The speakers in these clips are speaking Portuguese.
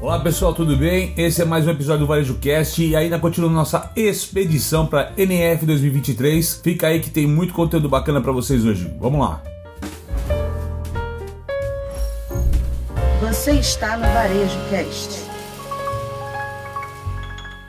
Olá pessoal, tudo bem? Esse é mais um episódio do Varejo Cast e ainda continua nossa expedição para NF 2023. Fica aí que tem muito conteúdo bacana para vocês hoje. Vamos lá. Você está no Varejo Cast.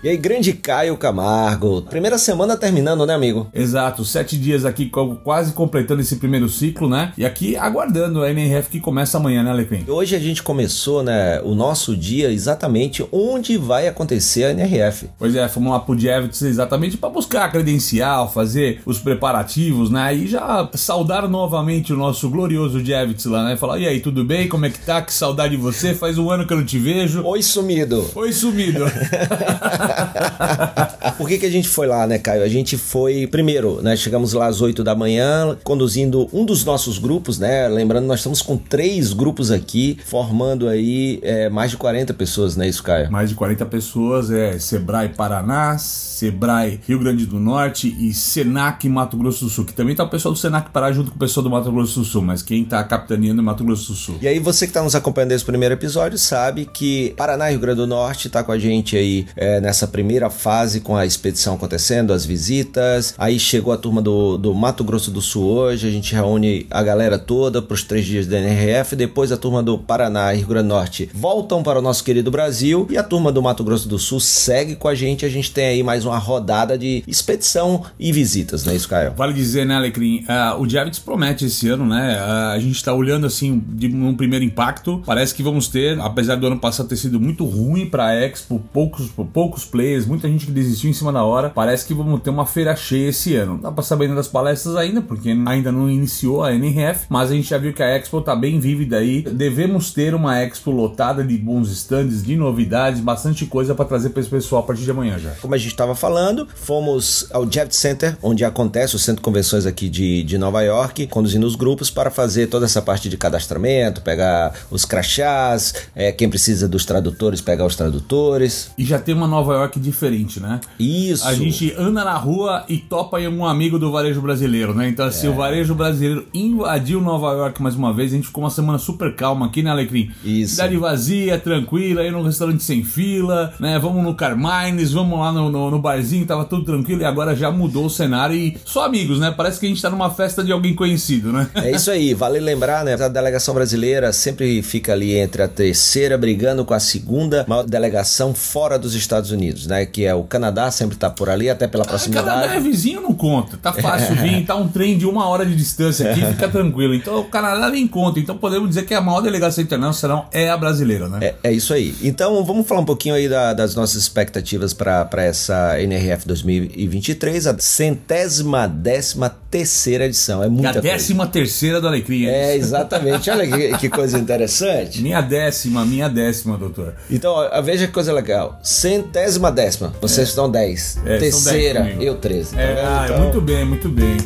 E aí, grande Caio Camargo. Primeira semana terminando, né, amigo? Exato, sete dias aqui quase completando esse primeiro ciclo, né? E aqui aguardando a NRF que começa amanhã, né, Alecrim? Hoje a gente começou, né, o nosso dia exatamente onde vai acontecer a NRF. Pois é, fomos lá pro Javits exatamente para buscar a credencial, fazer os preparativos, né? E já saudar novamente o nosso glorioso Javits lá, né? Falar, e aí, tudo bem? Como é que tá? Que saudade de você. Faz um ano que eu não te vejo. Oi, sumido. Oi, sumido. Por que, que a gente foi lá, né, Caio? A gente foi, primeiro, né? Chegamos lá às 8 da manhã, conduzindo um dos nossos grupos, né? Lembrando, nós estamos com três grupos aqui, formando aí é, mais de 40 pessoas, né, isso, Caio? Mais de 40 pessoas, é Sebrae Paraná, Sebrae Rio Grande do Norte e Senac Mato Grosso do Sul, que também tá o pessoal do Senac Pará junto com o pessoal do Mato Grosso do Sul, mas quem tá capitaneando é Mato Grosso do Sul. E aí, você que tá nos acompanhando nesse primeiro episódio sabe que Paraná e Rio Grande do Norte tá com a gente aí é, nessa primeira fase com a expedição acontecendo, as visitas. Aí chegou a turma do, do Mato Grosso do Sul hoje, a gente reúne a galera toda para os três dias da NRF. Depois a turma do Paraná e Rio Grande do Norte voltam para o nosso querido Brasil e a turma do Mato Grosso do Sul segue com a gente. A gente tem aí mais uma rodada de expedição e visitas, né, isso, Caio? Vale dizer, né, Alecrim? Uh, o Javits promete esse ano, né? Uh, a gente está olhando assim de um primeiro impacto. Parece que vamos ter, apesar do ano passado ter sido muito ruim para a Expo, poucos, poucos players, muita gente que desistiu em cima da hora. Parece que vamos ter uma feira cheia esse ano. Não dá para saber das palestras ainda, porque ainda não iniciou a NRF, mas a gente já viu que a Expo tá bem vívida aí. Devemos ter uma Expo lotada de bons stands, de novidades, bastante coisa para trazer para esse pessoal a partir de amanhã já. Como a gente estava falando, fomos ao Javits Center, onde acontece o centro de convenções aqui de, de Nova York, conduzindo os grupos para fazer toda essa parte de cadastramento, pegar os crachás, é, quem precisa dos tradutores, pegar os tradutores. E já tem uma Nova York diferente, né? Isso. A gente anda na rua e topa em um amigo do varejo brasileiro, né? Então, assim, é. o varejo brasileiro invadiu Nova York mais uma vez. A gente ficou uma semana super calma aqui, né, Alecrim? Isso. Cidade vazia, tranquila, aí num restaurante sem fila, né? Vamos no Carmines, vamos lá no, no, no, barzinho, tava tudo tranquilo e agora já mudou o cenário e só amigos, né? Parece que a gente tá numa festa de alguém conhecido, né? É isso aí, vale lembrar, né? A delegação brasileira sempre fica ali entre a terceira brigando com a segunda maior delegação fora dos Estados Unidos, né? Que é o Canadá, sempre tá por ali, até pela proximidade. Canadá é vizinho, não conta. Tá fácil vir, tá um trem de uma hora de distância aqui, fica tranquilo. Então o Canadá nem conta. Então podemos dizer que a maior delegação internacional é a brasileira, né? É, é isso aí. Então vamos falar um pouquinho aí da, das nossas expectativas para essa NRF 2023, a centésima décima terceira edição. É muita e a décima coisa. terceira do Alecrim. É, exatamente. Olha que, que, coisa interessante. Minha décima, minha décima, doutor. Então, ó, veja que coisa legal. Centésima décima. Vocês é. estão 10. É, Terceira, 10 eu 13. Tá é, ah, então... muito bem, muito bem.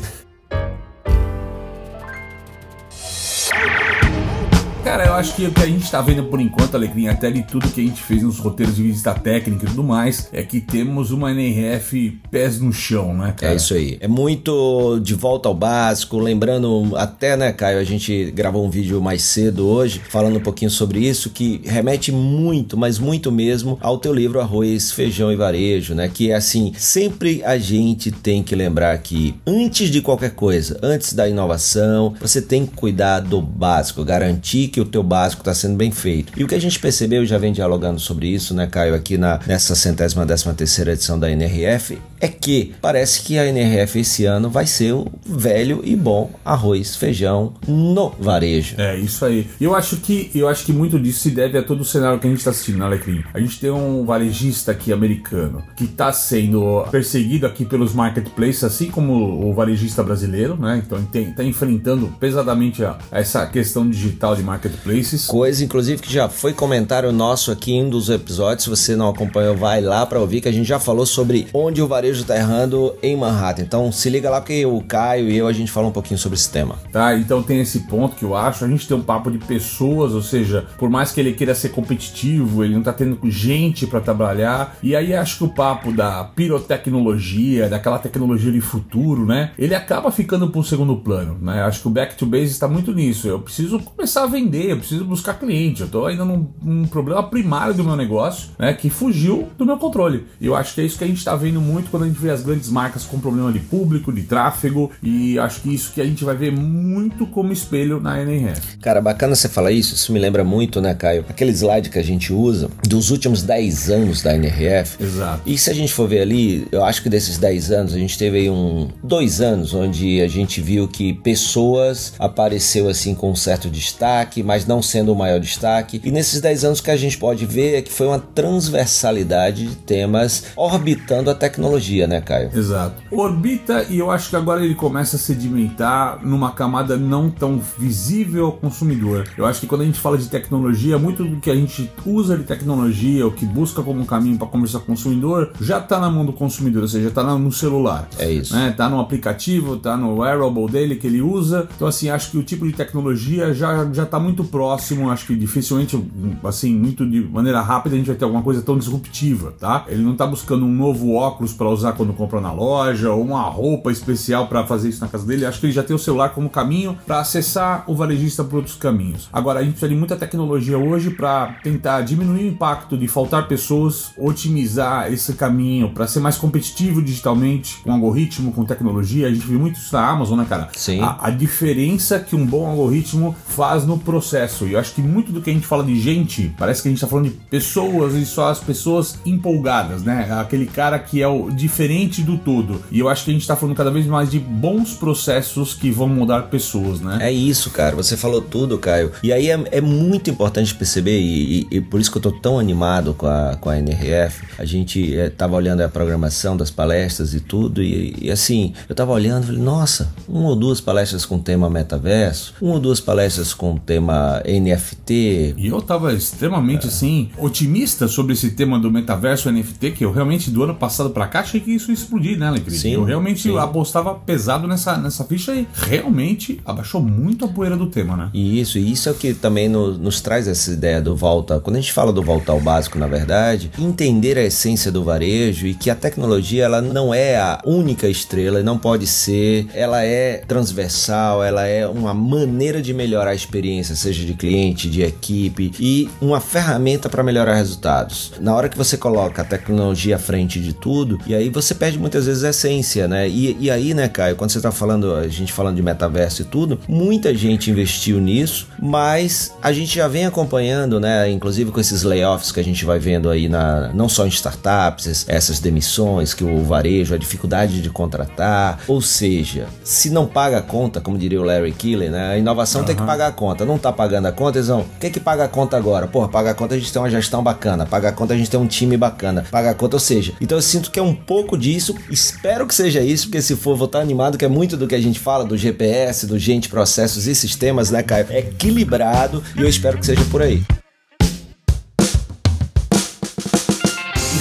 Cara, eu acho que o que a gente tá vendo por enquanto, Alegria, até de tudo que a gente fez nos roteiros de visita técnica e tudo mais, é que temos uma NRF pés no chão, né, cara? É isso aí. É muito de volta ao básico, lembrando até, né, Caio, a gente gravou um vídeo mais cedo hoje, falando um pouquinho sobre isso, que remete muito, mas muito mesmo, ao teu livro Arroz, Feijão e Varejo, né? Que é assim, sempre a gente tem que lembrar que antes de qualquer coisa, antes da inovação, você tem que cuidar do básico, garantir que o teu básico está sendo bem feito. E o que a gente percebeu, já vem dialogando sobre isso, né, Caio, aqui na, nessa centésima décima terceira edição da NRF, é que parece que a NRF esse ano vai ser o velho e bom arroz, feijão no varejo. É, isso aí. Eu acho que eu acho que muito disso se deve a todo o cenário que a gente está assistindo, né, Alecrim? A gente tem um varejista aqui americano que está sendo perseguido aqui pelos marketplaces, assim como o varejista brasileiro, né? Então está enfrentando pesadamente a, essa questão digital de marketplace marketplaces. Coisa, inclusive, que já foi comentário nosso aqui em um dos episódios. Se você não acompanhou, vai lá para ouvir que a gente já falou sobre onde o varejo tá errando em Manhattan. Então se liga lá porque o Caio e eu a gente fala um pouquinho sobre esse tema. Tá, então tem esse ponto que eu acho. A gente tem um papo de pessoas, ou seja, por mais que ele queira ser competitivo, ele não tá tendo gente para trabalhar. E aí acho que o papo da pirotecnologia, daquela tecnologia de futuro, né? Ele acaba ficando para um segundo plano, né? Acho que o back to base está muito nisso. Eu preciso começar a vender, preciso buscar cliente, eu tô ainda num, num problema primário do meu negócio, né, que fugiu do meu controle. E eu acho que é isso que a gente está vendo muito quando a gente vê as grandes marcas com problema de público, de tráfego, e acho que isso que a gente vai ver muito como espelho na NRF. Cara, bacana você falar isso, isso me lembra muito, né, Caio? Aquele slide que a gente usa dos últimos 10 anos da NRF. Exato. E se a gente for ver ali, eu acho que desses 10 anos, a gente teve aí um dois anos onde a gente viu que pessoas apareceu assim com um certo destaque, mas não sendo o maior destaque. E nesses 10 anos que a gente pode ver é que foi uma transversalidade de temas orbitando a tecnologia, né, Caio? Exato. Orbita e eu acho que agora ele começa a sedimentar numa camada não tão visível ao consumidor. Eu acho que quando a gente fala de tecnologia, muito do que a gente usa de tecnologia, o que busca como caminho para conversar com o consumidor, já está na mão do consumidor, ou seja, está no celular. É isso. Né? Tá no aplicativo, tá no wearable dele que ele usa. Então, assim, acho que o tipo de tecnologia já, já tá muito próximo. Acho que dificilmente, assim, muito de maneira rápida, a gente vai ter alguma coisa tão disruptiva, tá? Ele não tá buscando um novo óculos para usar quando compra na loja, ou uma roupa especial para fazer isso na casa dele. Acho que ele já tem o celular como caminho para acessar o varejista por outros caminhos. Agora, a gente precisa de muita tecnologia hoje para tentar diminuir o impacto de faltar pessoas, otimizar esse caminho para ser mais competitivo digitalmente, com algoritmo, com tecnologia. A gente viu muito isso na Amazon, né, cara? Sim. A, a diferença que um bom algoritmo faz no processo. E eu acho que muito do que a gente fala de gente, parece que a gente tá falando de pessoas e só as pessoas empolgadas, né? Aquele cara que é o diferente do todo. E eu acho que a gente tá falando cada vez mais de bons processos que vão mudar pessoas, né? É isso, cara. Você falou tudo, Caio. E aí é, é muito importante perceber, e, e, e, por isso que eu tô tão animado com a, com a NRF. A gente é, tava olhando a programação das palestras e tudo, e, e assim, eu tava olhando e falei, nossa, uma ou duas palestras com tema metaverso, uma ou duas palestras com tema NFT. E eu tava extremamente, é. assim, otimista sobre esse tema do metaverso NFT, que eu realmente, do ano passado pra cá, achei que isso ia explodir, né, Alecrim? Sim, eu realmente sim. apostava pesado nessa, nessa ficha e realmente abaixou muito a poeira do tema, né? E isso, e isso é o que também no, nos traz essa ideia do volta. Quando a gente fala do volta ao básico, na verdade, entender a essência do varejo e que a tecnologia ela não é a única estrela, não pode ser, ela é transversal, ela é uma maneira de melhorar a experiência, seja de cliente, de equipe e uma ferramenta para melhorar resultados. Na hora que você coloca a tecnologia à frente de tudo, e aí você perde muitas vezes a essência, né? E, e aí, né, Caio, quando você tá falando, a gente falando de metaverso e tudo, muita gente investiu nisso, mas a gente já vem acompanhando, né, inclusive com esses layoffs que a gente vai vendo aí na não só em startups, essas demissões que o varejo, a dificuldade de contratar, ou seja, se não paga a conta, como diria o Larry Keeler, né, a inovação uhum. tem que pagar a conta, não tá pagando a conta, eles vão, o que que paga a conta agora? Porra, paga a conta a gente tem uma gestão bacana, paga a conta a gente tem um time bacana, paga a conta, ou seja, então eu sinto que é um pouco disso, espero que seja isso, porque se for, vou estar animado, que é muito do que a gente fala do GPS, do gente, processos e sistemas, né, Caio? É equilibrado e eu espero que seja por aí.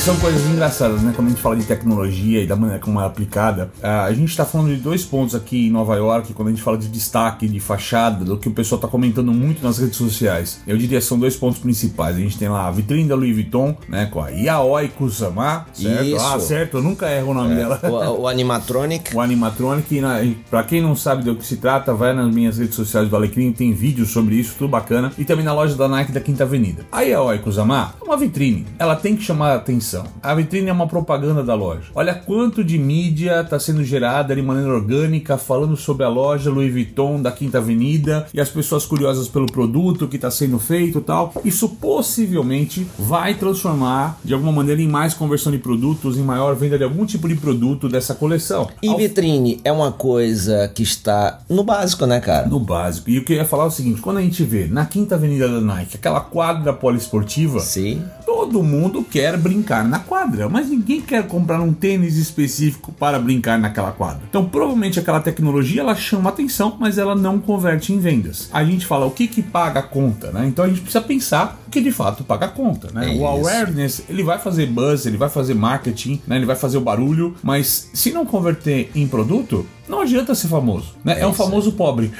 São coisas engraçadas, né? Quando a gente fala de tecnologia e da maneira como é aplicada, a gente está falando de dois pontos aqui em Nova York, quando a gente fala de destaque, de fachada, do que o pessoal está comentando muito nas redes sociais. Eu diria que são dois pontos principais. A gente tem lá a vitrine da Louis Vuitton, né? Com a Yaoi Kusama, certo? Isso. Ah, certo, eu nunca erro o nome É, dela. o, o Animatronic. O Animatronic, e na- e pra quem não sabe do que se trata, vai nas minhas redes sociais do Alecrim, tem vídeos sobre isso, tudo bacana. E também na loja da Nike da Quinta Avenida. A Yaoi Kusama é uma vitrine, ela tem que chamar a atenção. A vitrine é uma propaganda da loja. Olha quanto de mídia está sendo gerada de maneira orgânica, falando sobre a loja Louis Vuitton da Quinta Avenida e as pessoas curiosas pelo produto que está sendo feito e tal. Isso possivelmente vai transformar de alguma maneira em mais conversão de produtos, em maior venda de algum tipo de produto dessa coleção. E Ao- vitrine é uma coisa que está no básico, né, cara? no básico. E o que eu ia falar é o seguinte: quando a gente vê na Quinta Avenida da Nike aquela quadra poliesportiva, Sim. todo mundo quer brincar na quadra, mas ninguém quer comprar um tênis específico para brincar naquela quadra. Então, provavelmente aquela tecnologia ela chama atenção, mas ela não converte em vendas. A gente fala o que que paga a conta, né? Então a gente precisa pensar o que de fato paga a conta, né? É o awareness, ele vai fazer buzz, ele vai fazer marketing, né? Ele vai fazer o barulho, mas se não converter em produto, não adianta ser famoso. Né? É, é um famoso pobre.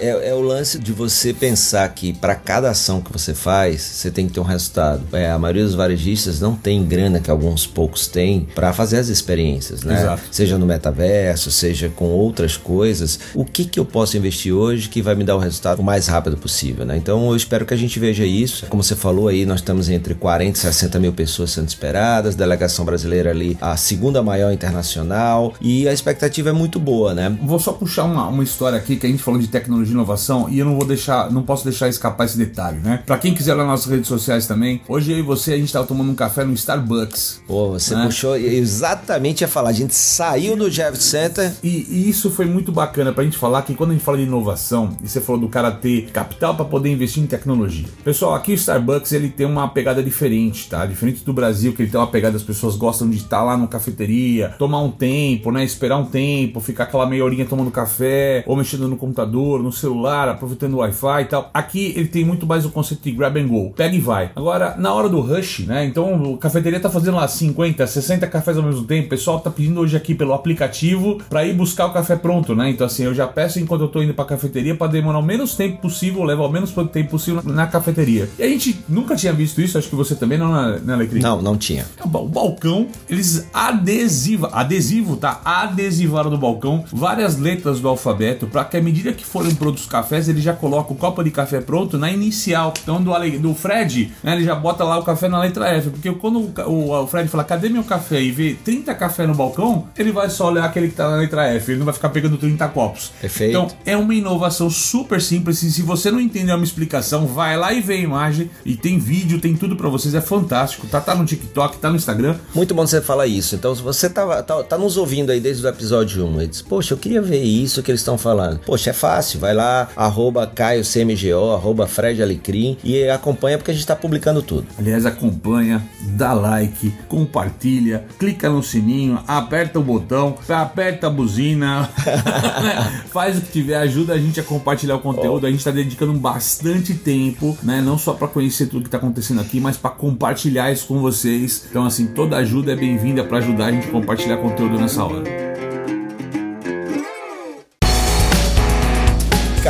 É, é, o lance de você pensar que para cada ação que você faz, você tem que ter um resultado. É, a maioria dos varejistas não tem grana que alguns poucos têm para fazer as experiências, né? Exato. Seja no metaverso, seja com outras coisas. O que, que eu posso investir hoje que vai me dar o resultado o mais rápido possível, né? Então eu espero que a gente veja isso. Como você falou aí, nós estamos entre 40 e 60 mil pessoas sendo esperadas, delegação brasileira ali a segunda maior internacional e a expectativa é muito boa, né? Vou só puxar uma, uma história aqui que a gente falou de tecnologia e inovação e eu não vou deixar, não posso deixar escapar esse detalhe, né? Para quem quiser lá nas nossas redes sociais também, hoje eu e você a gente tava tomando um café no Starbucks. Pô, você né? puxou exatamente a falar, a gente saiu do Jeff Center e, e, isso foi muito bacana pra gente falar que quando a gente fala de inovação, e você falou do cara ter capital para poder investir em tecnologia. Pessoal, aqui o Starbucks ele tem uma pegada diferente, tá? Diferente do Brasil, que ele tem uma pegada, as pessoas gostam de estar lá no cafeteria, tomar um tempo, né? Esperar um tempo, ficar aquela meia horinha tomando café, ou mexendo no computador, no celular, aproveitando o Wi-Fi e tal. Aqui ele tem muito mais o conceito de grab and go. Pega e vai. Agora, na hora do rush, né? Então, a cafeteria tá fazendo lá 50, 60 cafés ao mesmo tempo. O pessoal tá pedindo hoje aqui pelo aplicativo para ir buscar o café pronto, né? Então, assim, eu já peço enquanto eu tô indo pra cafeteria para demorar o menos tempo possível, levar o menos tempo possível na cafeteria. E a gente nunca tinha visto isso, acho que você também não, né, Alecrim? Não, não tinha. O balcão, eles adesiva, adesivo, tá? Adesivaram no balcão várias letras do alfabeto para que à medida que forem prontos os cafés, ele já coloca o copo de café pronto na inicial. Então, do, do Fred, né, ele já bota lá o café na letra F. Porque quando o, o, o Fred fala, cadê meu café? E vê 30 café no balcão, ele vai só olhar aquele que tá na letra F. Ele não vai ficar pegando 30 copos. Perfeito. Então, é uma inovação super simples. E se você não entender uma explicação, vai lá e vê a imagem. E tem vídeo, tem tudo para vocês. É fantástico. Tá, tá no TikTok, tá no Instagram. Muito bom você falar isso. Então, se você tá, tá, tá nos ouvindo aí desde o episódio 1 e diz, poxa, eu queria ver isso que eles estão falando. Poxa, é fácil. Vai lá, arroba CaioCMGO, arroba Fred Alecrim e acompanha porque a gente tá publicando tudo. Aliás, acompanha, dá like, compartilha, clica no sininho, aperta o botão, aperta a buzina, faz o que tiver, ajuda a gente a compartilhar o conteúdo. A gente está dedicando bastante tempo, né? Não só para conhecer tudo que está acontecendo aqui, mas para compartilhar isso com vocês. Então, assim, toda ajuda é bem-vinda para ajudar a gente a compartilhar conteúdo nessa hora.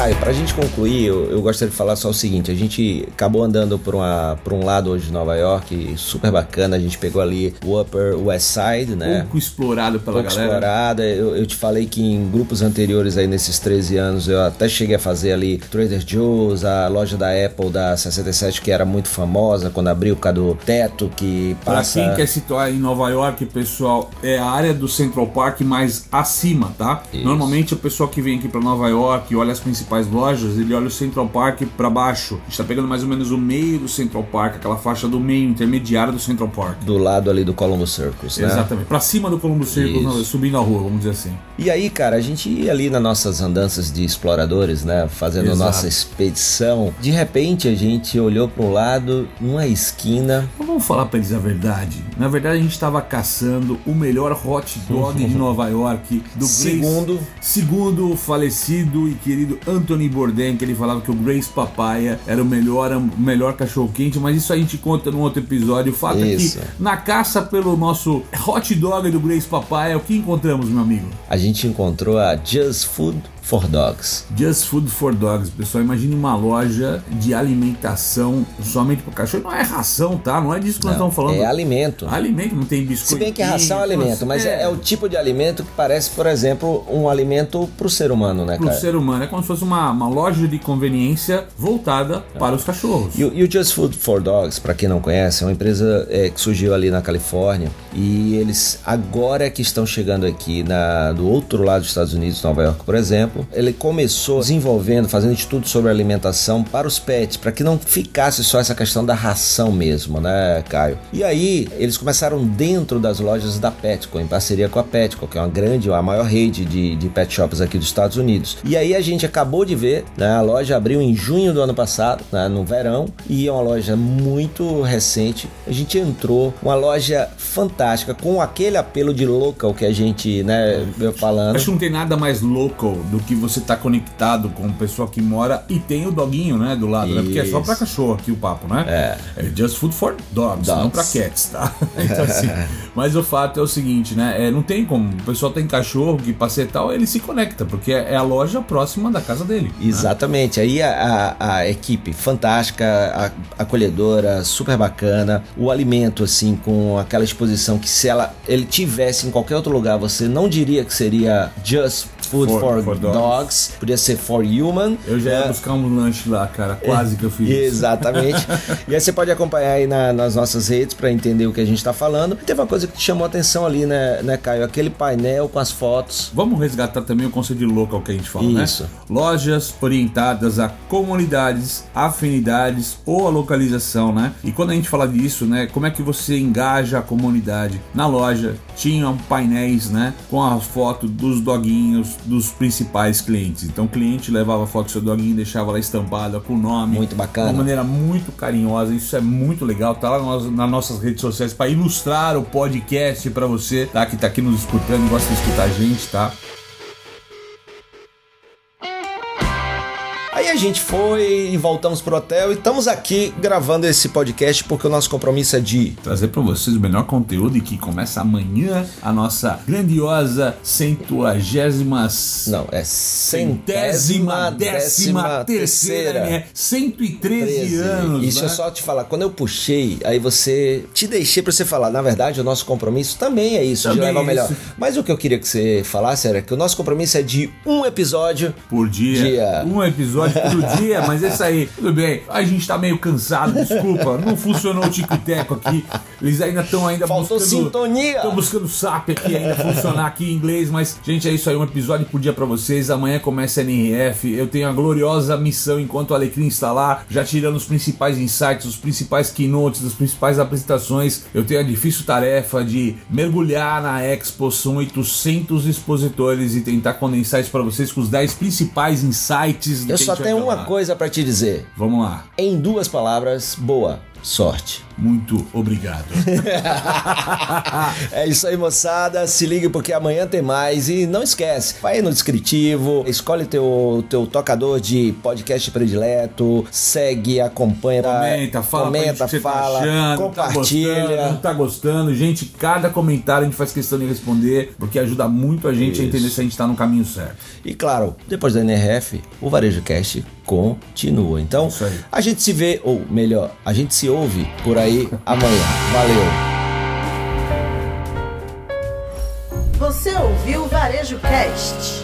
Caio, pra gente concluir, eu, eu, gostaria de falar só o seguinte: a gente acabou andando por, uma, por um lado hoje de Nova York, super bacana. A gente pegou ali o Upper West Side, né? Pouco explorado pela Pouco galera. explorado. Eu, eu, te falei que em grupos anteriores aí nesses 13 anos eu até cheguei a fazer ali Trader Joe's, a loja da Apple da 67 que era muito famosa quando abriu o do teto que passa. Pra quem quer situar em Nova York, pessoal, é a área do Central Park mais acima, tá? Isso. Normalmente o pessoal que vem aqui para Nova York olha as principais principais lojas, ele olha o Central Park para baixo. A gente tá pegando mais ou menos o meio do Central Park, aquela faixa do meio intermediária do Central Park. Do lado ali do Columbus Circus, né? Exatamente. Para cima do Columbus Circus, subindo a rua, vamos dizer assim. E aí, cara, a gente ia ali nas nossas andanças de exploradores, né, fazendo Exato. nossa expedição. De repente a gente olhou para um lado, numa esquina. Vamos falar para eles a verdade. Na verdade, a gente estava caçando o melhor hot dog de Nova York do segundo, Grace, segundo o falecido e querido Anthony Bourdain, que ele falava que o Grace Papaya era o melhor, o melhor cachorro quente, mas isso a gente conta num outro episódio. O fato isso. é que na caça pelo nosso hot dog do Grace Papaya, o que encontramos, meu amigo? A gente encontrou a Just Food for Dogs. Just Food for Dogs, pessoal. Imagine uma loja de alimentação somente para cachorro. Não é ração, tá? Não é disso que não, nós estamos falando. É alimento. Alimento, não tem biscoito. Se bem que ração é alimento, mas é. é. o tipo de alimento que parece, por exemplo, um alimento para o ser humano, né, cara? Para o ser humano. É como se fosse uma, uma loja de conveniência voltada é. para os cachorros. E, e, o Just Food for Dogs, para quem não conhece, é uma empresa é, que surgiu ali na Califórnia e eles agora que estão chegando aqui na, do outro lado dos Estados Unidos, Nova York, por exemplo, ele começou desenvolvendo, fazendo estudos sobre alimentação para os pets, para que não ficasse só essa questão da ração mesmo, né, Caio? E aí, eles começaram dentro das lojas da Petco, em parceria com a Petco, que é uma grande, a maior rede de, de pet shops aqui dos Estados Unidos. E aí a gente acabou de ver, né, a loja abriu em junho do ano passado, né, no verão, e é uma loja muito recente. A gente entrou, uma loja fantástica, com aquele apelo de local que a gente, né, veio falando. Acho que não tem nada mais local do porque você tá conectado com a pessoa que mora e tem o doguinho, né, do lado, né? Porque é só pra Isso. cachorro aqui o papo, né? É. É just food for dogs, não pra Dogs. cats, tá? Então, assim, mas o fato é o seguinte, né? É, não tem como. O pessoal tem cachorro que passeia e tal, ele se conecta, porque é a loja próxima da casa dele. né? Exatamente. Aí a, a- a equipe fantástica, a- acolhedora, super bacana. O alimento, assim, com aquela exposição que se ela ele tivesse em qualquer outro lugar, você não diria que seria just food For- for, for dogs. Dogs. Podia ser for human. Eu já ia É, buscar um lanche lá, cara. Quase que eu fiz isso. Exatamente. e aí você pode acompanhar aí na- nas nossas redes para entender o que a gente tá falando. E teve uma coisa que te chamou a atenção ali, né, né, Caio? Aquele painel com as fotos. Vamos resgatar também o conceito de local que a gente fala, Isso. né? Lojas orientadas a comunidades, afinidades ou a localização, né? E quando a gente fala disso, né? Como é que você engaja a comunidade? Na loja tinham painéis, né? Com a foto dos doguinhos dos principais clientes. Então o cliente levava a foto do seu doguinho deixava lá estampada com o nome. Muito bacana. Uma maneira muito carinhosa. Isso é muito legal. Tá lá nas, nas nossas redes sociais para ilustrar o podcast para você, tá? Que tá aqui nos escutando e gosta de escutar a gente, tá? Aí a gente foi e voltamos pro hotel e estamos aqui gravando esse podcast porque o nosso compromisso é de trazer para vocês o melhor conteúdo e que começa amanhã a nossa grandiosa centuagésima Não, é centésima, décima terceira. né? 113 13. anos. Isso né? é só te falar. Quando eu puxei, aí você. Te deixei pra você falar. Na verdade, o nosso compromisso também é isso, Também de levar o é melhor. isso. Mas o que eu queria que você falasse era que o nosso compromisso é de um episódio. por dia, Dia. um episódio por dia, mas é isso aí, tudo bem. A gente tá meio cansado, desculpa, não funcionou o tico-teco aqui. Eles ainda estão ainda Faltou buscando sintonia. Estão buscando SAP aqui ainda funcionar aqui em inglês, mas gente, é isso aí, um episódio por dia pra vocês. Amanhã começa a NRF. Eu tenho a gloriosa missão enquanto o Alecrim está lá, já tirando os principais insights, os principais keynotes, as principais apresentações. Eu tenho a difícil tarefa de mergulhar na Expo, são 800 expositores e tentar condensar isso pra vocês com os 10 principais insights. do Eu que a só tenho uma coisa pra te dizer. Vamos lá. Em duas palavras, boa sorte. Muito obrigado. É isso aí, moçada. Se ligue porque amanhã tem mais. E não esquece, vai aí no descritivo, escolhe teu, teu tocador de podcast predileto, segue, acompanha, Comenta, fala comenta, você fala, tá achando, compartilha. Tá gostando, tá gostando. Gente, cada comentário a gente faz questão de responder, porque ajuda muito a gente a entender se a gente tá no caminho certo. E claro, depois da NRF, o Varejo Cast continua. Então, a gente se vê, ou melhor, a gente se ouve por aí amanhã. Valeu! Você ouviu o Varejo Cast.